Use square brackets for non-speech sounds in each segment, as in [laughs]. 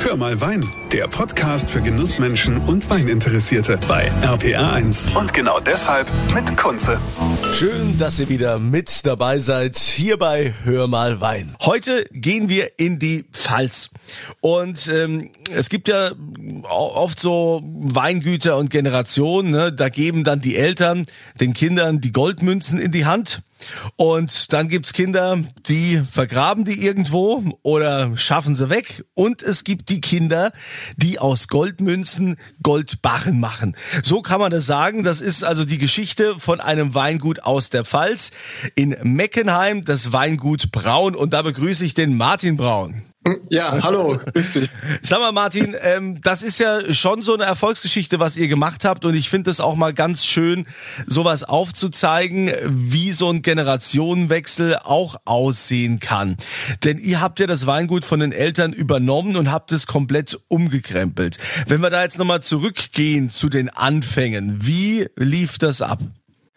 Hör mal Wein, der Podcast für Genussmenschen und Weininteressierte bei RPR1. Und genau deshalb mit Kunze. Schön, dass ihr wieder mit dabei seid, hier bei Hör mal Wein. Heute gehen wir in die Pfalz. Und ähm, es gibt ja oft so Weingüter und Generationen, ne? da geben dann die Eltern den Kindern die Goldmünzen in die Hand und dann gibt's Kinder, die vergraben die irgendwo oder schaffen sie weg. Und es gibt die Kinder, die aus Goldmünzen Goldbarren machen. So kann man das sagen. Das ist also die Geschichte von einem Weingut aus der Pfalz in Meckenheim, das Weingut Braun. Und da begrüße ich den Martin Braun. Ja, hallo, grüß dich. Sag mal, Martin, ähm, das ist ja schon so eine Erfolgsgeschichte, was ihr gemacht habt. Und ich finde es auch mal ganz schön, sowas aufzuzeigen, wie so ein Generationenwechsel auch aussehen kann. Denn ihr habt ja das Weingut von den Eltern übernommen und habt es komplett umgekrempelt. Wenn wir da jetzt nochmal zurückgehen zu den Anfängen, wie lief das ab?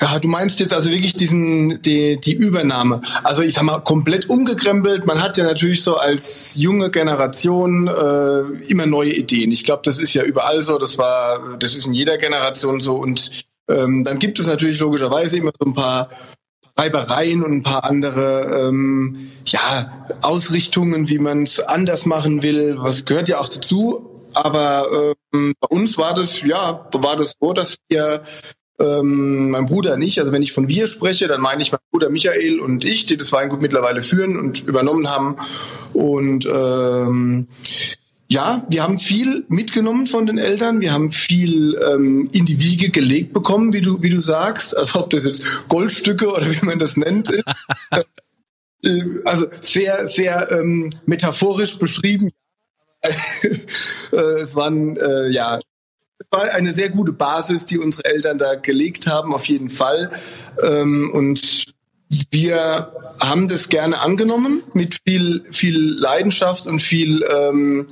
Ja, du meinst jetzt also wirklich diesen die, die Übernahme. Also ich sag mal komplett umgekrempelt. Man hat ja natürlich so als junge Generation äh, immer neue Ideen. Ich glaube, das ist ja überall so. Das war, das ist in jeder Generation so. Und ähm, dann gibt es natürlich logischerweise immer so ein paar Reibereien und ein paar andere ähm, ja Ausrichtungen, wie man es anders machen will. Was gehört ja auch dazu. Aber ähm, bei uns war das ja war das so, dass wir ähm, mein Bruder nicht. Also wenn ich von wir spreche, dann meine ich mein Bruder Michael und ich, die das Weingut mittlerweile führen und übernommen haben. Und ähm, ja, wir haben viel mitgenommen von den Eltern. Wir haben viel ähm, in die Wiege gelegt bekommen, wie du, wie du sagst. Also ob das jetzt Goldstücke oder wie man das nennt. [laughs] Äh, also sehr, sehr ähm, metaphorisch beschrieben. [laughs] Äh, es waren äh, ja war eine sehr gute Basis, die unsere Eltern da gelegt haben, auf jeden Fall. Ähm, und wir haben das gerne angenommen mit viel, viel Leidenschaft und viel ähm,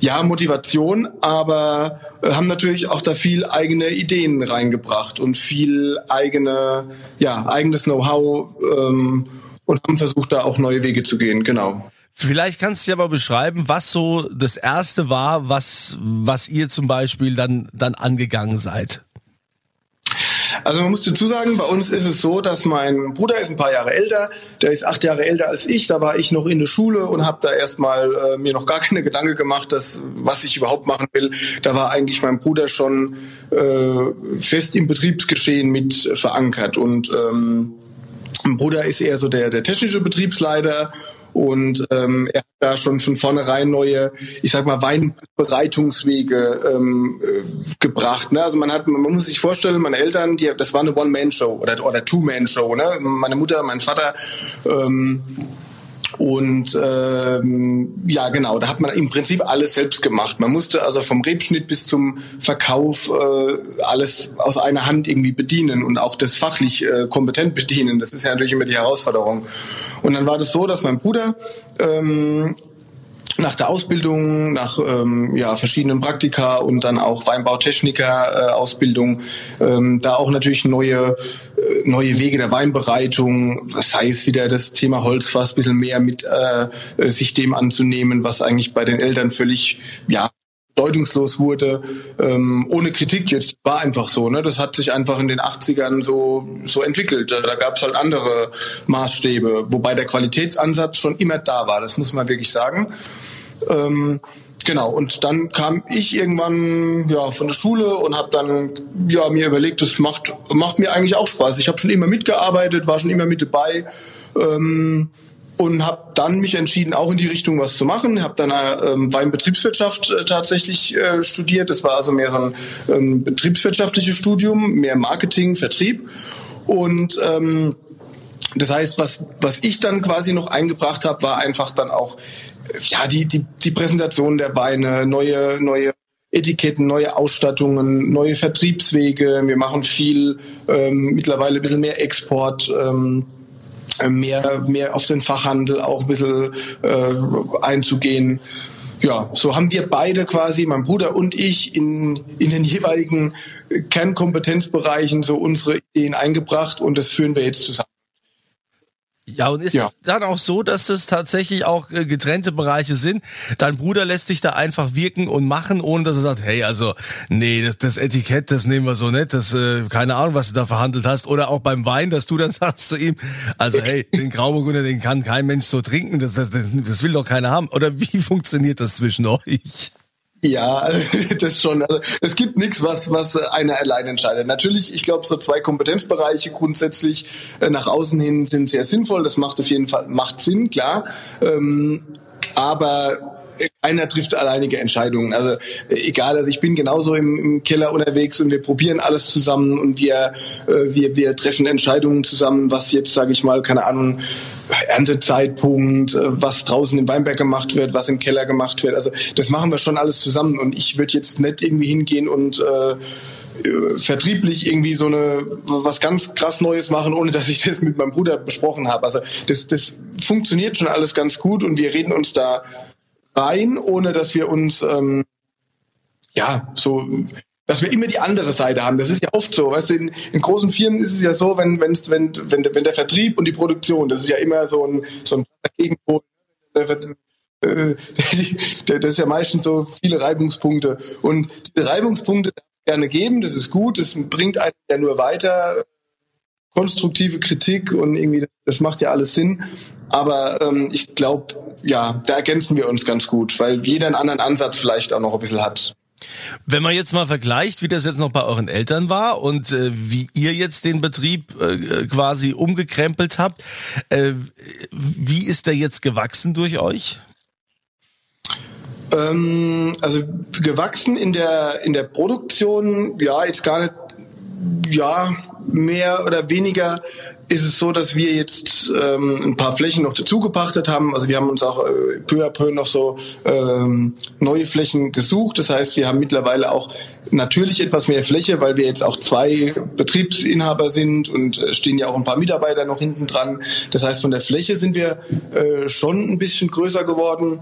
ja, Motivation, aber haben natürlich auch da viel eigene Ideen reingebracht und viel eigene, ja, eigenes Know-how ähm, und haben versucht, da auch neue Wege zu gehen, genau. Vielleicht kannst du ja mal beschreiben, was so das erste war, was, was ihr zum Beispiel dann, dann angegangen seid. Also man muss dazu sagen, bei uns ist es so, dass mein Bruder ist ein paar Jahre älter, der ist acht Jahre älter als ich, da war ich noch in der Schule und habe da erstmal äh, mir noch gar keine Gedanken gemacht, dass, was ich überhaupt machen will. Da war eigentlich mein Bruder schon äh, fest im Betriebsgeschehen mit verankert und ähm, mein Bruder ist eher so der, der technische Betriebsleiter und ähm, er hat da schon von vornherein neue, ich sag mal, Weinbereitungswege ähm, äh, gebracht. Ne? Also man hat, man muss sich vorstellen, meine Eltern, die, das war eine One-Man-Show oder, oder Two-Man-Show. Ne? Meine Mutter, mein Vater. Ähm, und ähm, ja, genau, da hat man im Prinzip alles selbst gemacht. Man musste also vom Rebschnitt bis zum Verkauf äh, alles aus einer Hand irgendwie bedienen und auch das fachlich äh, kompetent bedienen. Das ist ja natürlich immer die Herausforderung. Und dann war das so, dass mein Bruder ähm, nach der Ausbildung, nach ähm, ja, verschiedenen Praktika und dann auch Weinbautechniker-Ausbildung, äh, ähm, da auch natürlich neue, äh, neue Wege der Weinbereitung, sei es wieder das Thema Holzfass, bisschen mehr mit äh, sich dem anzunehmen, was eigentlich bei den Eltern völlig ja, bedeutungslos wurde, ähm, ohne Kritik jetzt, war einfach so. Ne? Das hat sich einfach in den 80ern so, so entwickelt. Da, da gab es halt andere Maßstäbe, wobei der Qualitätsansatz schon immer da war, das muss man wirklich sagen. Ähm, genau, und dann kam ich irgendwann ja von der Schule und habe dann ja mir überlegt, das macht macht mir eigentlich auch Spaß. Ich habe schon immer mitgearbeitet, war schon immer mit dabei. Ähm, und habe dann mich entschieden, auch in die Richtung was zu machen. Habe dann ähm, Weinbetriebswirtschaft äh, tatsächlich äh, studiert. Das war also mehr so ein ähm, betriebswirtschaftliches Studium, mehr Marketing, Vertrieb. Und ähm, das heißt, was, was ich dann quasi noch eingebracht habe, war einfach dann auch ja die, die, die Präsentation der Weine, neue, neue Etiketten, neue Ausstattungen, neue Vertriebswege. Wir machen viel ähm, mittlerweile ein bisschen mehr Export. Ähm, mehr, mehr auf den Fachhandel auch ein bisschen äh, einzugehen. Ja, so haben wir beide quasi, mein Bruder und ich, in, in den jeweiligen Kernkompetenzbereichen so unsere Ideen eingebracht und das führen wir jetzt zusammen. Ja, und ist ja. es dann auch so, dass es tatsächlich auch äh, getrennte Bereiche sind? Dein Bruder lässt dich da einfach wirken und machen, ohne dass er sagt, hey, also, nee, das, das Etikett, das nehmen wir so nicht, das, äh, keine Ahnung, was du da verhandelt hast. Oder auch beim Wein, dass du dann [laughs] sagst zu ihm, also, hey, den Grauburgunder, den kann kein Mensch so trinken, das, das, das will doch keiner haben. Oder wie [laughs] funktioniert das zwischen euch? Ja, [laughs] das schon. Also es gibt nichts, was was einer allein entscheidet. Natürlich, ich glaube, so zwei Kompetenzbereiche grundsätzlich äh, nach außen hin sind sehr sinnvoll. Das macht auf jeden Fall macht Sinn, klar. Ähm, aber keiner trifft alleinige Entscheidungen. Also egal, also ich bin genauso im, im Keller unterwegs und wir probieren alles zusammen und wir, äh, wir, wir treffen Entscheidungen zusammen, was jetzt, sage ich mal, keine Ahnung, Erntezeitpunkt, äh, was draußen im Weinberg gemacht wird, was im Keller gemacht wird. Also das machen wir schon alles zusammen und ich würde jetzt nicht irgendwie hingehen und äh, vertrieblich irgendwie so eine was ganz krass Neues machen, ohne dass ich das mit meinem Bruder besprochen habe. Also das, das funktioniert schon alles ganz gut und wir reden uns da rein, ohne dass wir uns ähm, ja so dass wir immer die andere Seite haben. Das ist ja oft so. Weißt du, in, in großen Firmen ist es ja so, wenn, wenn, wenn, wenn, wenn der Vertrieb und die Produktion, das ist ja immer so ein, so ein Gegenpol. Äh, [laughs] das ist ja meistens so viele Reibungspunkte. Und diese Reibungspunkte gerne geben, das ist gut, das bringt einen ja nur weiter. Konstruktive Kritik und irgendwie, das macht ja alles Sinn. Aber ähm, ich glaube, ja, da ergänzen wir uns ganz gut, weil jeder einen anderen Ansatz vielleicht auch noch ein bisschen hat. Wenn man jetzt mal vergleicht, wie das jetzt noch bei euren Eltern war und äh, wie ihr jetzt den Betrieb äh, quasi umgekrempelt habt, äh, wie ist der jetzt gewachsen durch euch? Ähm, also gewachsen in der in der Produktion, ja, jetzt gar nicht, ja, mehr oder weniger ist es so, dass wir jetzt ähm, ein paar Flächen noch dazu gepachtet haben. Also wir haben uns auch äh, peu à peu noch so ähm, neue Flächen gesucht. Das heißt, wir haben mittlerweile auch natürlich etwas mehr Fläche, weil wir jetzt auch zwei Betriebsinhaber sind und äh, stehen ja auch ein paar Mitarbeiter noch hinten dran. Das heißt, von der Fläche sind wir äh, schon ein bisschen größer geworden.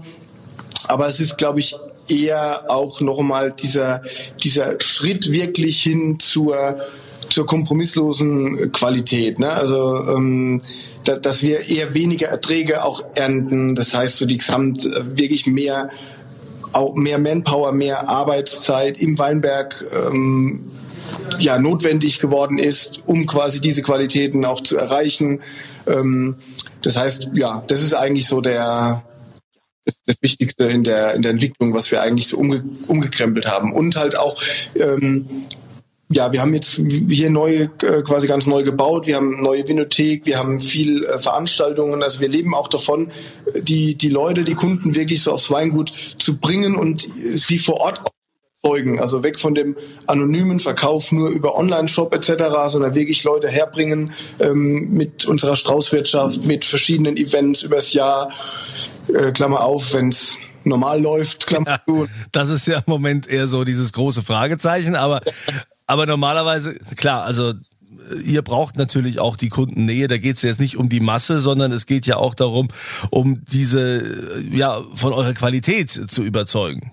Aber es ist, glaube ich, eher auch nochmal dieser, dieser Schritt wirklich hin zur zur kompromisslosen Qualität. Ne? Also ähm, da, dass wir eher weniger Erträge auch ernten. Das heißt, so die Gesamt äh, wirklich mehr auch mehr Manpower, mehr Arbeitszeit im Weinberg ähm, ja notwendig geworden ist, um quasi diese Qualitäten auch zu erreichen. Ähm, das heißt, ja, das ist eigentlich so der das Wichtigste in der in der Entwicklung, was wir eigentlich so umge umgekrempelt haben und halt auch ähm, ja, wir haben jetzt hier neu, äh, quasi ganz neu gebaut. Wir haben neue Vinothek, wir haben viel äh, Veranstaltungen. Also wir leben auch davon, die, die Leute, die Kunden wirklich so aufs Weingut zu bringen und sie vor Ort zeugen. Also weg von dem anonymen Verkauf nur über Online-Shop etc., sondern wirklich Leute herbringen ähm, mit unserer Straußwirtschaft, mit verschiedenen Events übers Jahr. Äh, Klammer auf, wenn's normal läuft, Klammer ja, Das ist ja im Moment eher so dieses große Fragezeichen, aber aber normalerweise, klar, also ihr braucht natürlich auch die Kundennähe. Da geht es jetzt nicht um die Masse, sondern es geht ja auch darum, um diese, ja, von eurer Qualität zu überzeugen.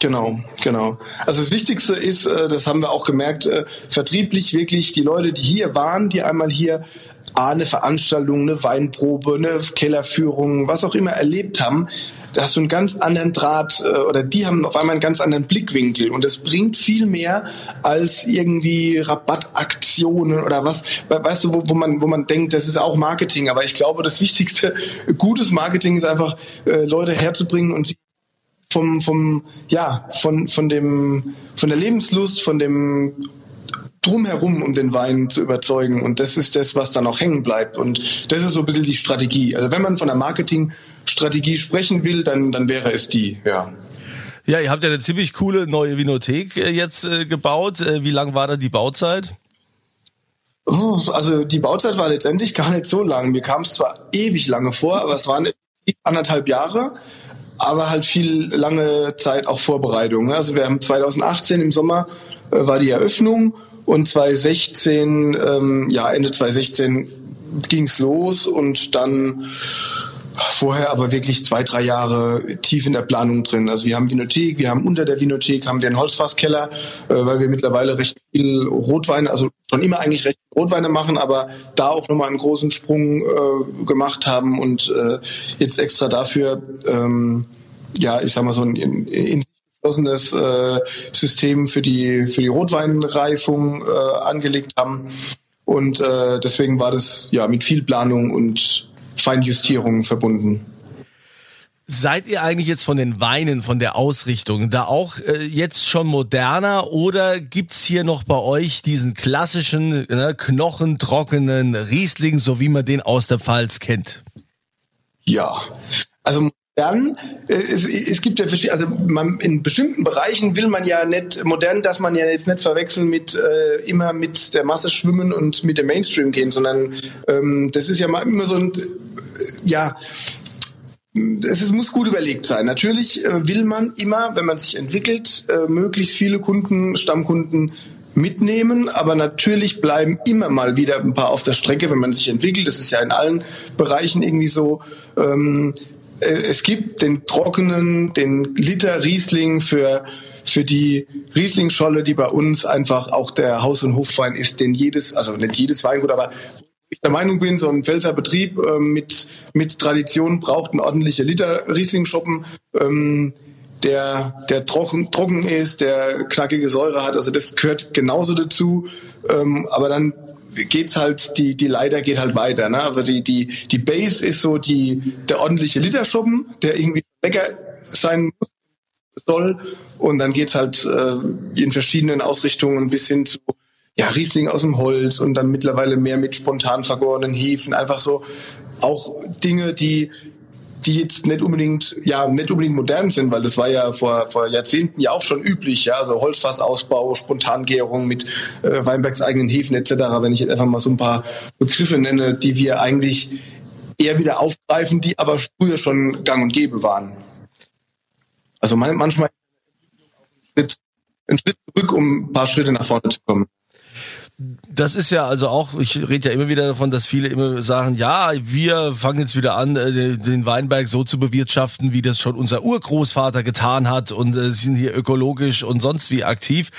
Genau, genau. Also das Wichtigste ist, äh, das haben wir auch gemerkt, äh, vertrieblich wirklich die Leute, die hier waren, die einmal hier eine Veranstaltung, eine Weinprobe, eine Kellerführung, was auch immer erlebt haben, da hast du einen ganz anderen Draht äh, oder die haben auf einmal einen ganz anderen Blickwinkel. Und es bringt viel mehr als irgendwie Rabattaktionen oder was, weißt du, wo, wo man wo man denkt, das ist auch Marketing, aber ich glaube, das wichtigste gutes Marketing ist einfach Leute herzubringen und vom vom ja von von dem von der Lebenslust, von dem drumherum, um den Wein zu überzeugen. Und das ist das, was dann auch hängen bleibt. Und das ist so ein bisschen die Strategie. Also wenn man von der Marketingstrategie sprechen will, dann, dann wäre es die, ja. Ja, ihr habt ja eine ziemlich coole neue Vinothek äh, jetzt äh, gebaut. Äh, wie lang war da die Bauzeit? Oh, also die Bauzeit war letztendlich gar nicht so lang. Mir kam es zwar ewig lange vor, aber es waren anderthalb Jahre, aber halt viel lange Zeit auch Vorbereitung. Also wir haben 2018 im Sommer war die Eröffnung und 2016, ähm, ja, Ende 2016 ging's los und dann vorher aber wirklich zwei, drei Jahre tief in der Planung drin. Also wir haben Vinothek, wir haben unter der Vinothek haben wir einen Holzfasskeller, äh, weil wir mittlerweile recht viel Rotwein, also schon immer eigentlich recht Rotweine machen, aber da auch nochmal einen großen Sprung äh, gemacht haben und äh, jetzt extra dafür, ähm, ja, ich sag mal so ein in, in äh, System für die für die Rotweinreifung äh, angelegt haben und äh, deswegen war das ja mit viel Planung und Feinjustierung verbunden. Seid ihr eigentlich jetzt von den Weinen, von der Ausrichtung, da auch äh, jetzt schon moderner oder gibt's hier noch bei euch diesen klassischen, ne, knochentrockenen Riesling, so wie man den aus der Pfalz kennt? Ja, also modern, äh, es, es gibt ja verschiedene, also man, in bestimmten Bereichen will man ja nicht, modern darf man ja jetzt nicht verwechseln mit äh, immer mit der Masse schwimmen und mit dem Mainstream gehen, sondern ähm, das ist ja mal immer so ein, äh, ja, es ist, muss gut überlegt sein. Natürlich äh, will man immer, wenn man sich entwickelt, äh, möglichst viele Kunden, Stammkunden mitnehmen, aber natürlich bleiben immer mal wieder ein paar auf der Strecke, wenn man sich entwickelt. Das ist ja in allen Bereichen irgendwie so. Ähm, äh, es gibt den trockenen, den Liter Riesling für für die Rieslingscholle, die bei uns einfach auch der Haus- und Hofwein ist, den jedes, also nicht jedes Weingut, aber der Meinung bin, so ein Pfälzer Betrieb äh, mit, mit Tradition braucht einen ordentlichen Liter Riesling-Shoppen, ähm, der, der trocken, trocken ist, der knackige Säure hat. Also das gehört genauso dazu. Ähm, aber dann geht's halt, die, die Leiter geht halt weiter. Ne? Also die, die, die Base ist so die, der ordentliche Literschuppen, der irgendwie lecker sein soll. Und dann geht's halt äh, in verschiedenen Ausrichtungen bis hin zu ja, Riesling aus dem Holz und dann mittlerweile mehr mit spontan vergorenen Hefen. Einfach so auch Dinge, die die jetzt nicht unbedingt, ja, nicht unbedingt modern sind, weil das war ja vor, vor Jahrzehnten ja auch schon üblich, ja, also Holzfassausbau, Spontangärung mit äh, Weinbergs eigenen Hefen etc. Wenn ich jetzt einfach mal so ein paar Begriffe nenne, die wir eigentlich eher wieder aufgreifen, die aber früher schon gang und gäbe waren. Also manchmal einen Schritt zurück, um ein paar Schritte nach vorne zu kommen. Das ist ja also auch, ich rede ja immer wieder davon, dass viele immer sagen, ja, wir fangen jetzt wieder an, äh, den Weinberg so zu bewirtschaften, wie das schon unser Urgroßvater getan hat und äh, sind hier ökologisch und sonst wie aktiv,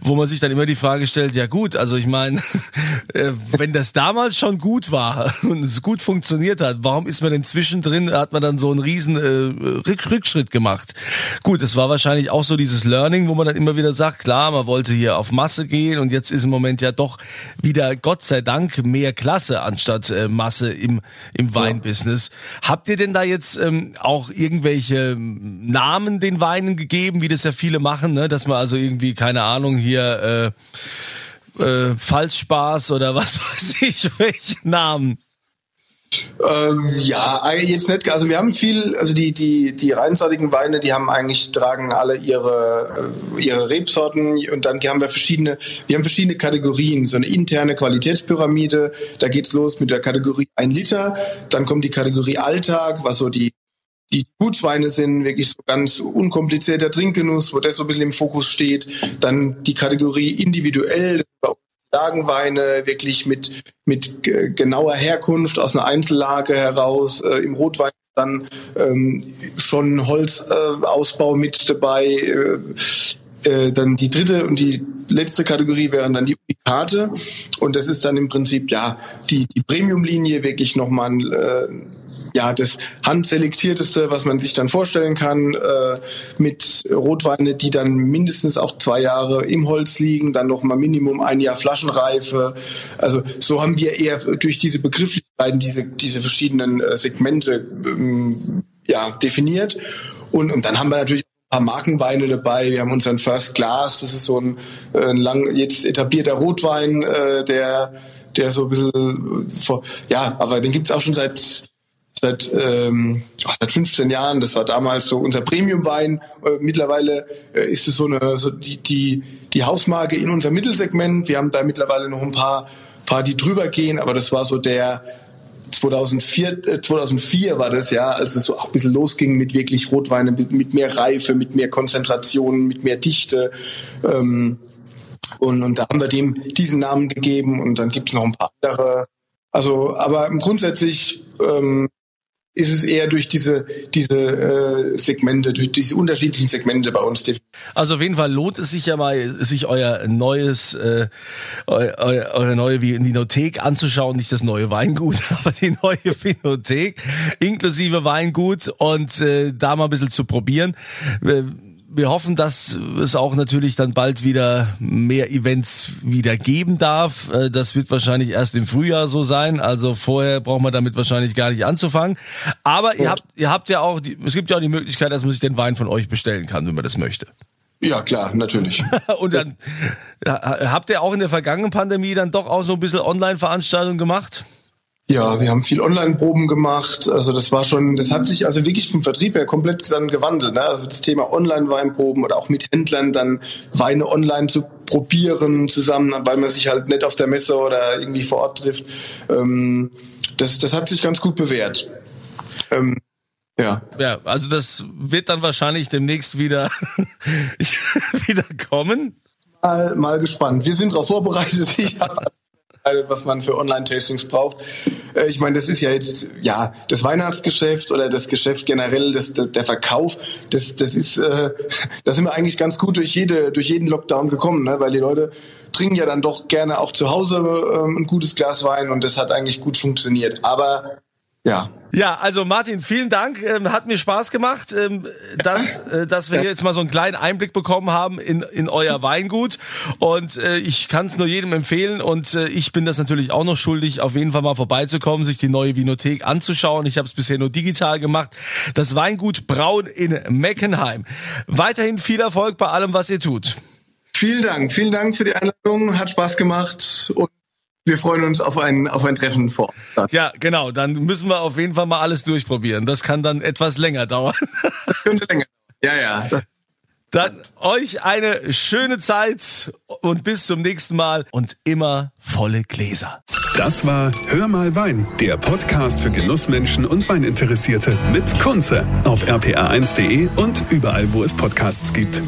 wo man sich dann immer die Frage stellt, ja gut, also ich meine, [laughs] äh, wenn das damals schon gut war [laughs] und es gut funktioniert hat, warum ist man denn zwischendrin, hat man dann so einen riesen Rückschritt gemacht? Gut, es war wahrscheinlich auch so dieses Learning, wo man dann immer wieder sagt, klar, man wollte hier auf Masse gehen und jetzt ist im Moment ja doch doch wieder Gott sei Dank mehr Klasse anstatt äh, Masse im, im Weinbusiness. Ja. Habt ihr denn da jetzt ähm, auch irgendwelche ähm, Namen den Weinen gegeben, wie das ja viele machen, ne? dass man also irgendwie, keine Ahnung, hier äh, äh, Falschspaß oder was [laughs] weiß ich, welche Namen? Ähm, ja, jetzt nicht. Also wir haben viel, also die die die reinsortigen Weine, die haben eigentlich tragen alle ihre äh, ihre Rebsorten und dann haben wir verschiedene, wir haben verschiedene Kategorien, so eine interne Qualitätspyramide. Da geht's los mit der Kategorie ein Liter, dann kommt die Kategorie Alltag, was so die die Gutsweine sind wirklich so ganz unkomplizierter Trinkgenuss, wo das so ein bisschen im Fokus steht. Dann die Kategorie individuell, Lagenweine wirklich mit, mit genauer Herkunft aus einer Einzellage heraus, äh, im Rotwein dann ähm, schon Holzausbau äh, mit dabei. Äh, äh, dann die dritte und die letzte Kategorie wären dann die Unikate. Und das ist dann im Prinzip ja die, die Premium-Linie wirklich nochmal äh, ja das handselektierteste, was man sich dann vorstellen kann, äh, mit Rotweine, die dann mindestens auch zwei Jahre im Holz liegen, dann noch mal Minimum ein Jahr Flaschenreife. Also so haben wir eher durch diese Begrifflichkeiten diese diese verschiedenen äh, Segmente ähm, ja definiert. Und, und dann haben wir natürlich ein paar Markenweine dabei. Wir haben unseren First Class, das ist so ein, äh, ein lang jetzt etablierter Rotwein, äh, der der so ein bisschen vor, ja, aber den gibt's auch schon seit seit, ähm, seit 15 Jahren. Das war damals so unser Premium-Wein. Äh, mittlerweile äh, ist es so eine so die, die, die Hausmarke in unserem Mittelsegment. Wir haben da mittlerweile noch ein paar, paar die drüber gehen, aber das war so der 2004, äh, 2004 war das ja, als es so auch ein bisschen losging mit wirklich Rotweine, mit, mehr Reife, mit mehr Konzentration, mit mehr Dichte. Ähm, und, und da haben wir dem diesen Namen gegeben und dann gibt es noch ein paar andere. Also, aber grundsätzlich ähm, ist es eher durch diese, diese äh, Segmente, durch diese unterschiedlichen Segmente bei uns. Also auf jeden Fall lohnt es sich ja mal, sich euer neues, äh, eu, eure neue Vinothek anzuschauen, nicht das neue Weingut, [laughs] aber die neue Vinothek inklusive Weingut und äh, da mal ein bisschen zu probieren. Wir hoffen, dass es auch natürlich dann bald wieder mehr Events wieder geben darf. Äh, das wird wahrscheinlich erst im Frühjahr so sein. Also vorher braucht man damit wahrscheinlich gar nicht anzufangen. Aber ihr habt, ihr habt ja auch, die, es gibt ja auch die Möglichkeit, dass man sich den Wein von euch bestellen kann, wenn man das möchte. Ja, klar, natürlich. [laughs] Und dann habt ihr auch in der vergangenen Pandemie dann doch auch so ein bisschen Online-Veranstaltungen gemacht? Ja, wir haben viel Online-Proben gemacht. Also das war schon, das hat sich also wirklich vom Vertrieb her komplett dann gewandelt. Ne? Also das Thema Online-Weinproben oder auch mit Händlern dann Weine online zu probieren zusammen, weil man sich halt nicht auf der Messe oder irgendwie vor Ort trifft. Ähm, das, das hat sich ganz gut bewährt. Ähm, ja. Ja, also das wird dann wahrscheinlich demnächst wieder, [laughs] wieder kommen. Mal, mal gespannt. Wir sind darauf vorbereitet. [laughs] Ich habe was man für Online-Tastings braucht. Äh, ich meine, das ist ja jetzt, ja, das Weihnachtsgeschäft oder das Geschäft generell, das, der Verkauf, das, das ist, äh, [laughs] da sind wir eigentlich ganz gut durch jede, durch jeden Lockdown gekommen, ne? weil die Leute trinken ja dann doch gerne auch zu Hause ähm, ein gutes Glas Wein und das hat eigentlich gut funktioniert. Aber ja. Ja, also Martin, vielen Dank. Ähm, hat mir Spaß gemacht, ähm, dass, äh, dass wir jetzt mal so einen kleinen Einblick bekommen haben in, in euer Weingut. Und äh, ich kann es nur jedem empfehlen. Und äh, ich bin das natürlich auch noch schuldig, auf jeden Fall mal vorbeizukommen, sich die neue Vinothek anzuschauen. Ich habe es bisher nur digital gemacht. Das Weingut Braun in Meckenheim. Weiterhin viel Erfolg bei allem, was ihr tut. Vielen Dank. Vielen Dank für die Einladung. Hat Spaß gemacht. Und wir freuen uns auf ein, auf ein Treffen vor. Ort. Ja, genau. Dann müssen wir auf jeden Fall mal alles durchprobieren. Das kann dann etwas länger dauern. Das könnte länger. Ja, ja. Das dann euch eine schöne Zeit und bis zum nächsten Mal und immer volle Gläser. Das war Hör mal Wein, der Podcast für Genussmenschen und Weininteressierte mit Kunze auf rpa1.de und überall, wo es Podcasts gibt.